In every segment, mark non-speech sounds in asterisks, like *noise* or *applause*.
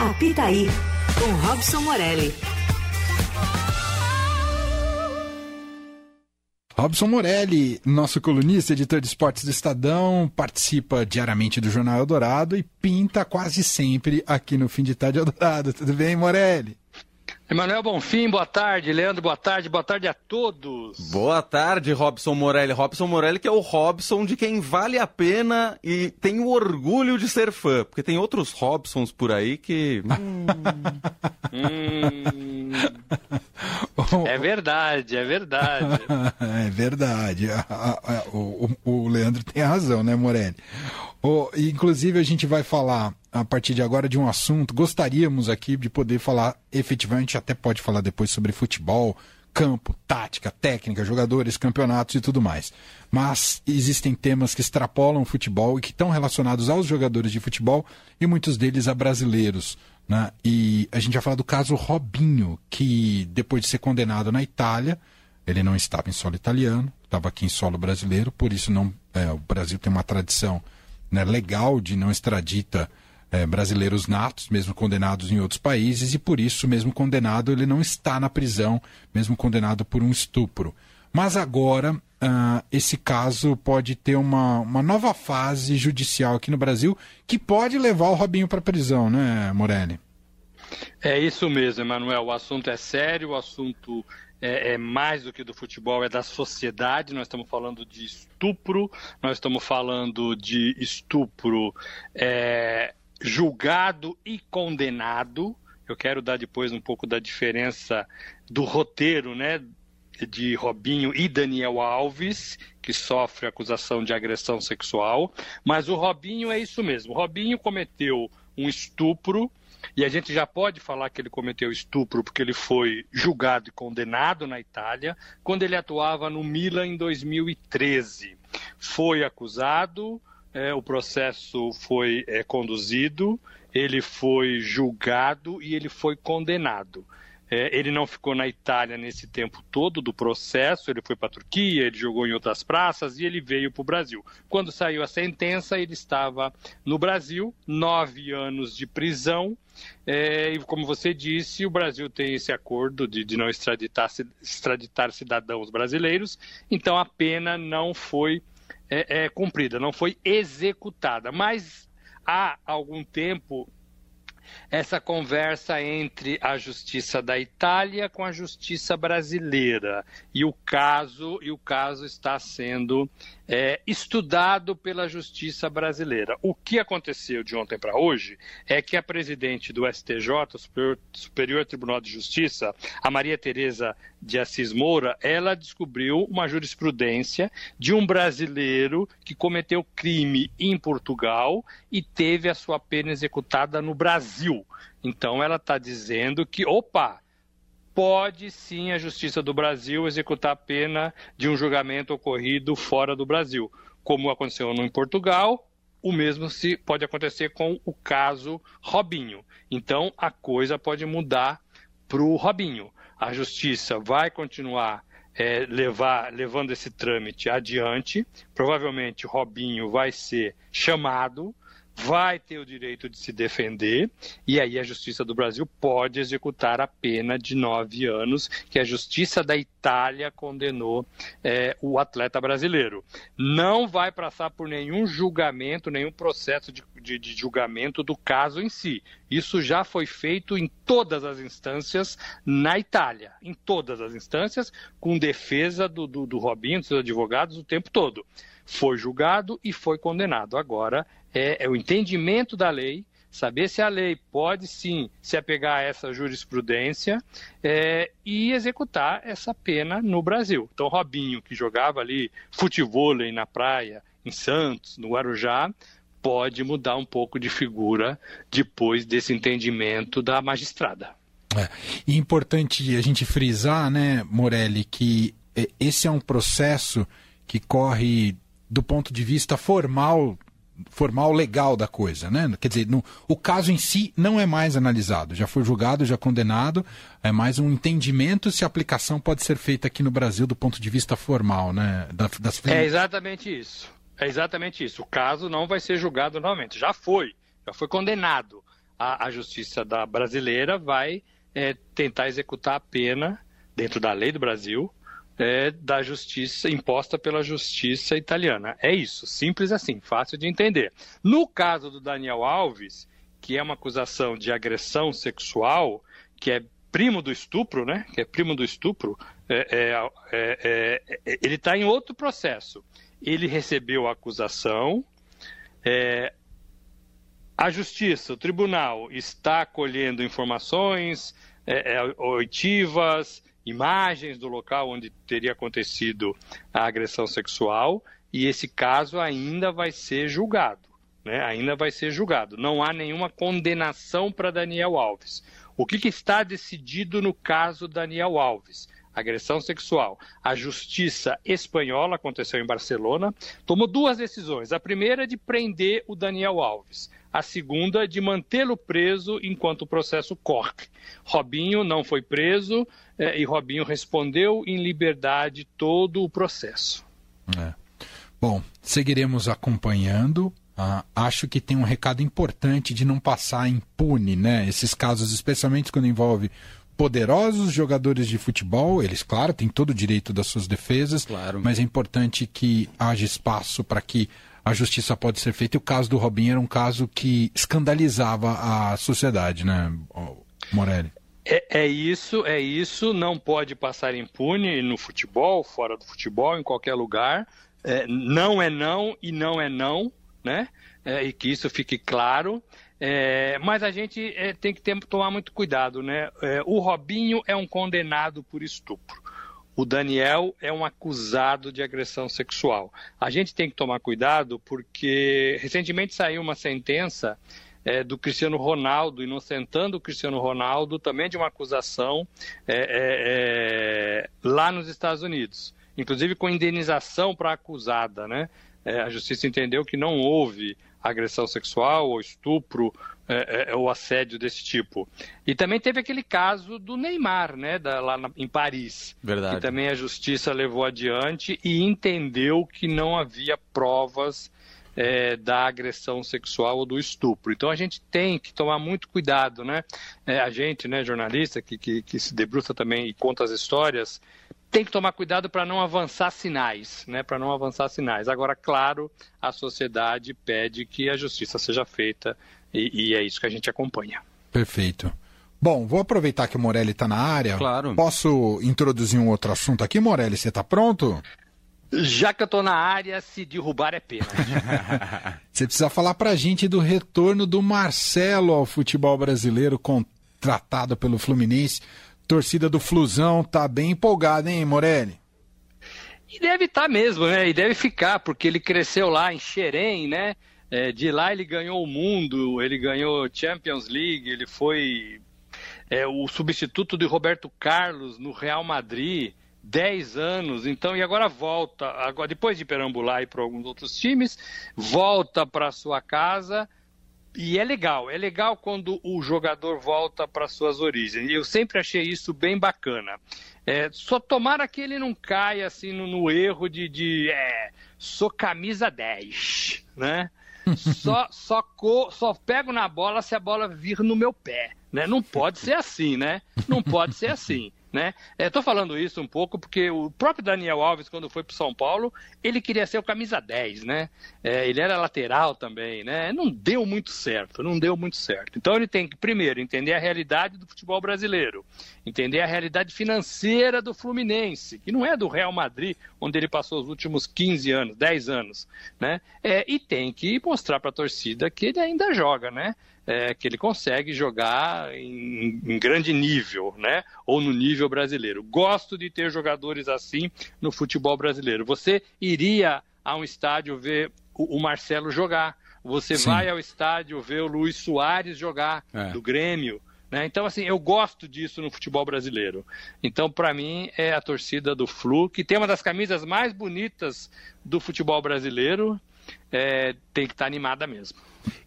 Apitaí, com Robson Morelli. Robson Morelli, nosso colunista, editor de esportes do Estadão, participa diariamente do Jornal Eldorado e pinta quase sempre aqui no Fim de Tarde Eldorado. Tudo bem, Morelli? Emanuel Bonfim, boa tarde. Leandro, boa tarde. Boa tarde a todos. Boa tarde, Robson Morelli. Robson Morelli, que é o Robson de quem vale a pena e tem o orgulho de ser fã. Porque tem outros Robsons por aí que. hum... É verdade, é verdade. *laughs* é verdade. O, o, o Leandro tem razão, né, Morelli? O, inclusive, a gente vai falar a partir de agora de um assunto. Gostaríamos aqui de poder falar efetivamente, até pode falar depois sobre futebol, campo, tática, técnica, jogadores, campeonatos e tudo mais. Mas existem temas que extrapolam o futebol e que estão relacionados aos jogadores de futebol e muitos deles a brasileiros. Né? E a gente vai falar do caso Robinho, que depois de ser condenado na Itália, ele não estava em solo italiano, estava aqui em solo brasileiro, por isso não, é, o Brasil tem uma tradição né, legal de não extradita é, brasileiros natos, mesmo condenados em outros países, e por isso, mesmo condenado, ele não está na prisão, mesmo condenado por um estupro. Mas agora, uh, esse caso pode ter uma, uma nova fase judicial aqui no Brasil que pode levar o Robinho para a prisão, né, Morelli? É isso mesmo, Emanuel. O assunto é sério, o assunto é, é, mais do que do futebol, é da sociedade. Nós estamos falando de estupro, nós estamos falando de estupro é, julgado e condenado. Eu quero dar depois um pouco da diferença do roteiro, né? De Robinho e Daniel Alves, que sofre acusação de agressão sexual. Mas o Robinho é isso mesmo. O Robinho cometeu um estupro e a gente já pode falar que ele cometeu estupro porque ele foi julgado e condenado na Itália quando ele atuava no Milan em 2013. Foi acusado, é, o processo foi é, conduzido, ele foi julgado e ele foi condenado. É, ele não ficou na Itália nesse tempo todo do processo, ele foi para a Turquia, ele jogou em outras praças e ele veio para o Brasil. Quando saiu a sentença, ele estava no Brasil, nove anos de prisão. É, e como você disse, o Brasil tem esse acordo de, de não extraditar, extraditar cidadãos brasileiros, então a pena não foi é, é, cumprida, não foi executada. Mas há algum tempo essa conversa entre a justiça da Itália com a justiça brasileira e o caso e o caso está sendo é, estudado pela justiça brasileira. O que aconteceu de ontem para hoje é que a presidente do STJ, Superior, Superior Tribunal de Justiça, a Maria Tereza de Assis Moura, ela descobriu uma jurisprudência de um brasileiro que cometeu crime em Portugal e teve a sua pena executada no Brasil. Então ela está dizendo que, opa, pode sim a Justiça do Brasil executar a pena de um julgamento ocorrido fora do Brasil, como aconteceu no em Portugal. O mesmo se pode acontecer com o caso Robinho. Então a coisa pode mudar para o Robinho. A Justiça vai continuar é, levar, levando esse trâmite adiante. Provavelmente Robinho vai ser chamado vai ter o direito de se defender, e aí a Justiça do Brasil pode executar a pena de nove anos que a Justiça da Itália condenou é, o atleta brasileiro. Não vai passar por nenhum julgamento, nenhum processo de, de, de julgamento do caso em si. Isso já foi feito em todas as instâncias na Itália, em todas as instâncias, com defesa do, do, do Robinho, dos advogados, o tempo todo. Foi julgado e foi condenado. Agora é, é o entendimento da lei, saber se a lei pode sim se apegar a essa jurisprudência é, e executar essa pena no Brasil. Então, Robinho, que jogava ali futevôlei na praia, em Santos, no Guarujá, pode mudar um pouco de figura depois desse entendimento da magistrada. É, importante a gente frisar, né, Morelli, que é, esse é um processo que corre do ponto de vista formal formal legal da coisa, né? Quer dizer, no, o caso em si não é mais analisado, já foi julgado, já condenado, é mais um entendimento se a aplicação pode ser feita aqui no Brasil do ponto de vista formal, né? Da, das... É exatamente isso. É exatamente isso. O caso não vai ser julgado novamente. Já foi, já foi condenado. a, a justiça da brasileira vai é, tentar executar a pena dentro da lei do Brasil é, da justiça imposta pela justiça italiana. É isso, simples assim, fácil de entender. No caso do Daniel Alves, que é uma acusação de agressão sexual, que é primo do estupro, né? Que é primo do estupro, é, é, é, é ele está em outro processo. Ele recebeu a acusação, é, a justiça, o tribunal está colhendo informações oitivas, imagens do local onde teria acontecido a agressão sexual e esse caso ainda vai ser julgado. Né? Ainda vai ser julgado. Não há nenhuma condenação para Daniel Alves. O que, que está decidido no caso Daniel Alves? Agressão sexual. A justiça espanhola, aconteceu em Barcelona, tomou duas decisões. A primeira é de prender o Daniel Alves a segunda de mantê-lo preso enquanto o processo corre. Robinho não foi preso é, e Robinho respondeu em liberdade todo o processo. É. Bom, seguiremos acompanhando. Ah, acho que tem um recado importante de não passar impune, né? Esses casos, especialmente quando envolve poderosos jogadores de futebol, eles, claro, têm todo o direito das suas defesas, claro. mas é importante que haja espaço para que a justiça pode ser feita. E o caso do Robinho era um caso que escandalizava a sociedade, né, Morelli? É, é, isso, é isso. Não pode passar impune no futebol, fora do futebol, em qualquer lugar. É, não é não e não é não, né? É, e que isso fique claro. É, mas a gente é, tem que ter, tomar muito cuidado, né? É, o Robinho é um condenado por estupro o Daniel é um acusado de agressão sexual. A gente tem que tomar cuidado porque recentemente saiu uma sentença é, do Cristiano Ronaldo, inocentando o Cristiano Ronaldo também de uma acusação é, é, é lá nos Estados Unidos, inclusive com indenização para a acusada, né? É, a justiça entendeu que não houve agressão sexual ou estupro é, é, ou assédio desse tipo. E também teve aquele caso do Neymar, né, da, lá na, em Paris, Verdade. que também a justiça levou adiante e entendeu que não havia provas é, da agressão sexual ou do estupro. Então a gente tem que tomar muito cuidado, né? É, a gente, né, jornalista, que, que, que se debruça também e conta as histórias, tem que tomar cuidado para não avançar sinais, né? Para não avançar sinais. Agora, claro, a sociedade pede que a justiça seja feita e, e é isso que a gente acompanha. Perfeito. Bom, vou aproveitar que o Morelli está na área. Claro. Posso introduzir um outro assunto aqui, Morelli? Você está pronto? Já que eu estou na área, se derrubar é pena. *laughs* Você precisa falar para a gente do retorno do Marcelo ao futebol brasileiro, contratado pelo Fluminense torcida do Flusão tá bem empolgada, hein, Morelli? E deve estar tá mesmo, né? E deve ficar, porque ele cresceu lá em Xerém, né? É, de lá ele ganhou o mundo, ele ganhou Champions League, ele foi é, o substituto de Roberto Carlos no Real Madrid, 10 anos, então, e agora volta, agora depois de perambular para alguns outros times, volta para sua casa e é legal, é legal quando o jogador volta para suas origens. E eu sempre achei isso bem bacana. É, só tomara que ele não caia assim no, no erro de, de é, sou camisa 10, né? *laughs* Só, só, co, só pego na bola se a bola vir no meu pé, né? Não pode ser assim, né? Não pode ser assim. Né? Estou é, falando isso um pouco porque o próprio Daniel Alves, quando foi para São Paulo, ele queria ser o camisa 10, né? É, ele era lateral também, né? Não deu muito certo, não deu muito certo. Então ele tem que, primeiro, entender a realidade do futebol brasileiro, entender a realidade financeira do Fluminense, que não é do Real Madrid, onde ele passou os últimos 15 anos, 10 anos, né? É, e tem que mostrar para a torcida que ele ainda joga, né? É, que ele consegue jogar em, em, grande nível, né? Ou no nível brasileiro. Gosto de ter jogadores assim no futebol brasileiro. Você iria a um estádio ver o, o Marcelo jogar. Você Sim. vai ao estádio ver o Luiz Soares jogar é. do Grêmio. Né? Então, assim, eu gosto disso no futebol brasileiro. Então, para mim, é a torcida do Flu, que tem uma das camisas mais bonitas do futebol brasileiro, é, tem que estar tá animada mesmo.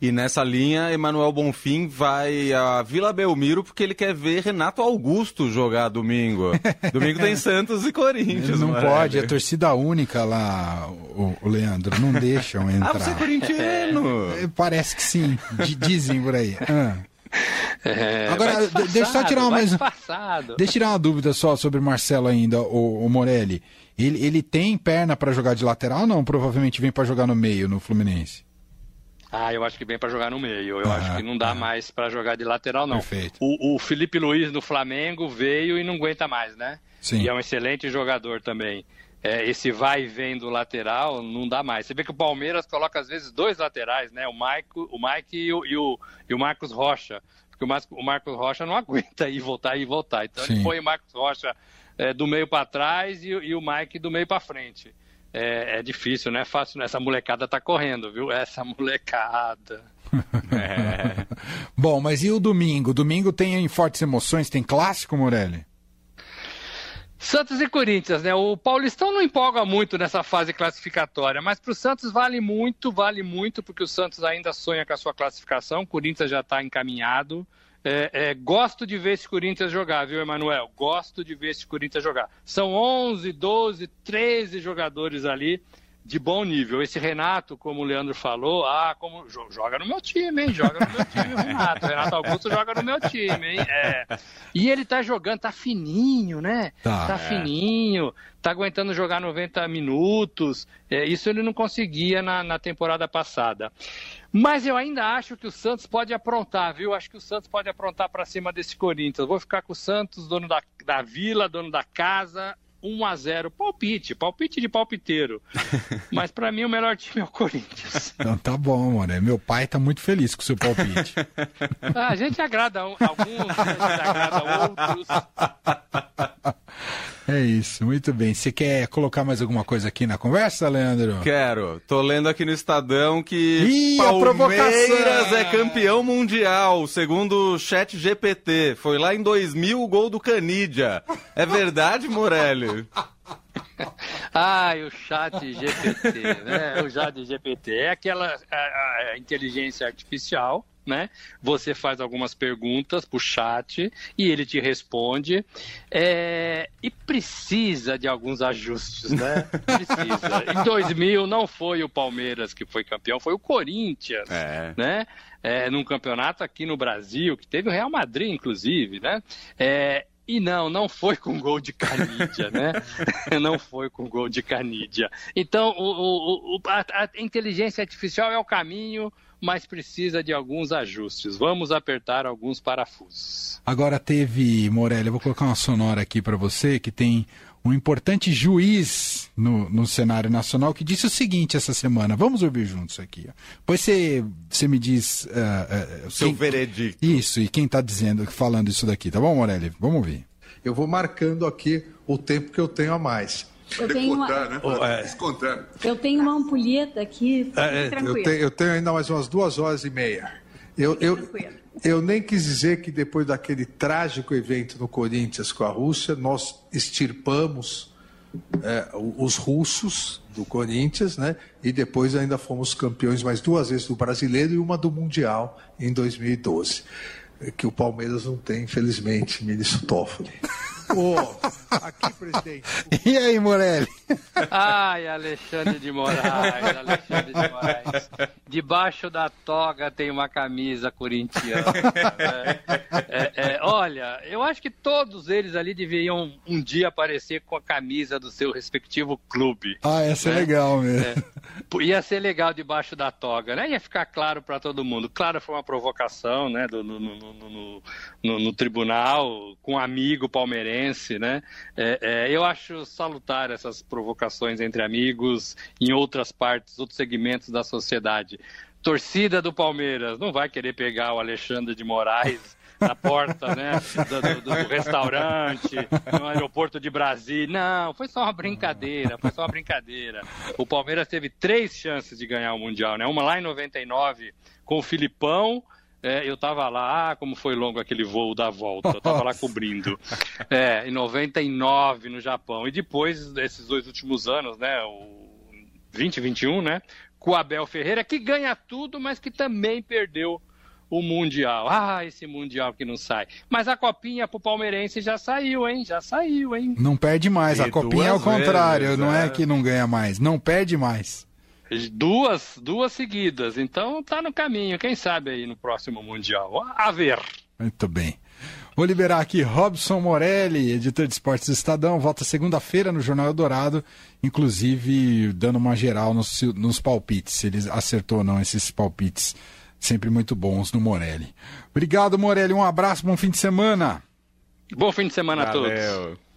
E nessa linha, Emanuel Bonfim vai a Vila Belmiro porque ele quer ver Renato Augusto jogar domingo. *laughs* domingo tem Santos e Corinthians. Não pode, é torcida única lá, o, o Leandro. Não deixam entrar. Ah, você é corintiano! É, parece que sim, dizem por aí. *laughs* Ah. É, Agora, deixa eu só tirar uma mais. Deixa eu tirar uma dúvida só sobre Marcelo ainda, o, o Morelli. Ele, ele tem perna para jogar de lateral ou não? Provavelmente vem para jogar no meio no Fluminense. Ah, eu acho que vem para jogar no meio. Eu Ah, acho que não dá ah. mais para jogar de lateral, não. Perfeito. O, o Felipe Luiz no Flamengo veio e não aguenta mais, né? Sim. E é um excelente jogador também. É, esse vai e vem do lateral não dá mais. Você vê que o Palmeiras coloca às vezes dois laterais, né? O Maico, o Mike e o, e o, e o Marcos Rocha. Porque o, o Marcos Rocha não *laughs* aguenta ir voltar e voltar. Então Sim. ele põe o Marcos Rocha é, do meio para trás e, o- e o Mike do meio para frente. É, é difícil, não é fácil. Essa molecada tá correndo, viu? Essa molecada. *laughs* É. Bom, mas e o domingo? Domingo tem fortes emoções, tem clássico, Morelli? Santos e Corinthians, né? O Paulistão não empolga muito nessa fase classificatória, mas para o Santos vale muito, vale muito, porque o Santos ainda sonha com a sua classificação, o Corinthians já está encaminhado. É, é, gosto de ver esse Corinthians jogar, viu, Emanuel? Gosto de ver esse Corinthians jogar. São 11, 12, 13 jogadores ali de bom nível. Esse Renato, como o Leandro falou, ah, como jo- joga no meu time, hein? Joga no meu time, *laughs* Renato. O Renato Augusto joga no meu time, hein? É. E ele tá jogando, tá fininho, né? Tá. Tá fininho, tá aguentando jogar 90 minutos. É, isso ele não conseguia na, na temporada passada. Mas eu ainda acho que o Santos pode aprontar, viu? Acho que o Santos pode aprontar para cima desse Corinthians. Vou ficar com o Santos, dono da, da vila, dono da casa. 1 a 0 palpite, palpite de palpiteiro. *laughs* Mas para mim o melhor time é o Corinthians. Então tá bom, Morelli. Meu pai tá muito feliz com o seu palpite. *laughs* Ah, a gente agrada alguns, a gente agrada outros. *laughs* é isso, muito bem. Você quer colocar mais alguma coisa aqui na conversa, Leandro? Quero. Tô lendo aqui no Estadão que Ih, Palmeiras é campeão mundial, segundo o Chat GPT. Foi lá em 2000 o gol do Canidia. É verdade, Morelli? Ai, *laughs* o chat GPT, né? O chat GPT é aquela a- a inteligência artificial, né? Você faz algumas perguntas pro chat e ele te responde. É, E precisa de alguns ajustes, né? *laughs* Precisa. Em 2000 não foi o Palmeiras que foi campeão, foi o Corinthians É. né? É, num campeonato aqui no Brasil, que teve o Real Madrid, inclusive, né? É, e não, não foi com gol de Canídia, né? *laughs* não foi com gol de Canídia. Então, o, o- o- a, a inteligência artificial é o caminho, mas precisa de alguns ajustes. Vamos apertar alguns parafusos. Agora teve, Morelli, eu vou colocar uma sonora aqui para você, que tem um importante juiz no, no cenário nacional que disse o seguinte essa semana. Vamos ouvir juntos aqui. ó. Depois você, você me diz. ah, ah, Seu quem- veredicto. Isso, e quem está dizendo, falando isso daqui, tá bom, Morelli? Vamos ouvir. Eu vou marcando aqui o tempo que eu tenho a mais. Eu tenho, uma, né? Oh, é. Eu tenho uma ampulheta aqui, É, tranquilo. eu, tenho, eu tenho ainda mais umas duas horas e meia. Eu, eu, tranquilo. eu nem quis dizer que depois daquele trágico evento no Corinthians com a Rússia, nós extirpamos é, os russos do Corinthians, né? E depois ainda fomos campeões mais duas vezes do brasileiro e uma do Mundial em 2012. É, Que o Palmeiras não tem, infelizmente, Ministro Toffoli. Aqui, presidente. E aí, Morelli? Ai, Alexandre de Moraes, Alexandre de Moraes. Debaixo da toga tem uma camisa corintiana. né? É, é, olha, eu acho que todos eles ali deveriam um dia aparecer com a camisa do seu respectivo clube. Ah, essa é né? legal mesmo. Ia ser legal debaixo da toga, né? Ia ficar claro para todo mundo. Claro, foi uma provocação, né? do- no- no- no- no tribunal, com um amigo palmeirense, né? É, é, eu acho salutar essas provocações entre amigos em outras partes, outros segmentos da sociedade. Torcida do Palmeiras não vai querer pegar o Alexandre de Moraes *laughs* na porta, né, do, do- do restaurante, no aeroporto de Brasília. Não, foi só uma brincadeira, foi só uma brincadeira. O Palmeiras teve três chances de ganhar o Mundial, né? Uma lá em 99 com o Filipão, é, eu tava lá, ah, como foi longo aquele voo da volta, eu tava lá cobrindo. É, em 99 no Japão. E depois desses dois últimos anos, né, o 2021, né, com o Abel Ferreira, que ganha tudo, mas que também perdeu o Mundial. Ah, esse Mundial que não sai. Mas a copinha pro palmeirense já saiu, hein? Já saiu, hein? Não perde mais. A E copinha é o contrário, vezes, não é é. que não ganha mais. Não perde mais. Duas, duas seguidas. Então tá no caminho. Quem sabe aí no próximo Mundial. A ver. Muito bem. Vou liberar aqui Robson Morelli, editor de esportes do Estadão. Volta segunda-feira no Jornal Eldorado, inclusive dando uma geral nos, nos palpites, se ele acertou ou não esses palpites sempre muito bons no Morelli. Obrigado, Morelli. Um abraço, bom fim de semana. Bom fim de semana Valeu. a todos.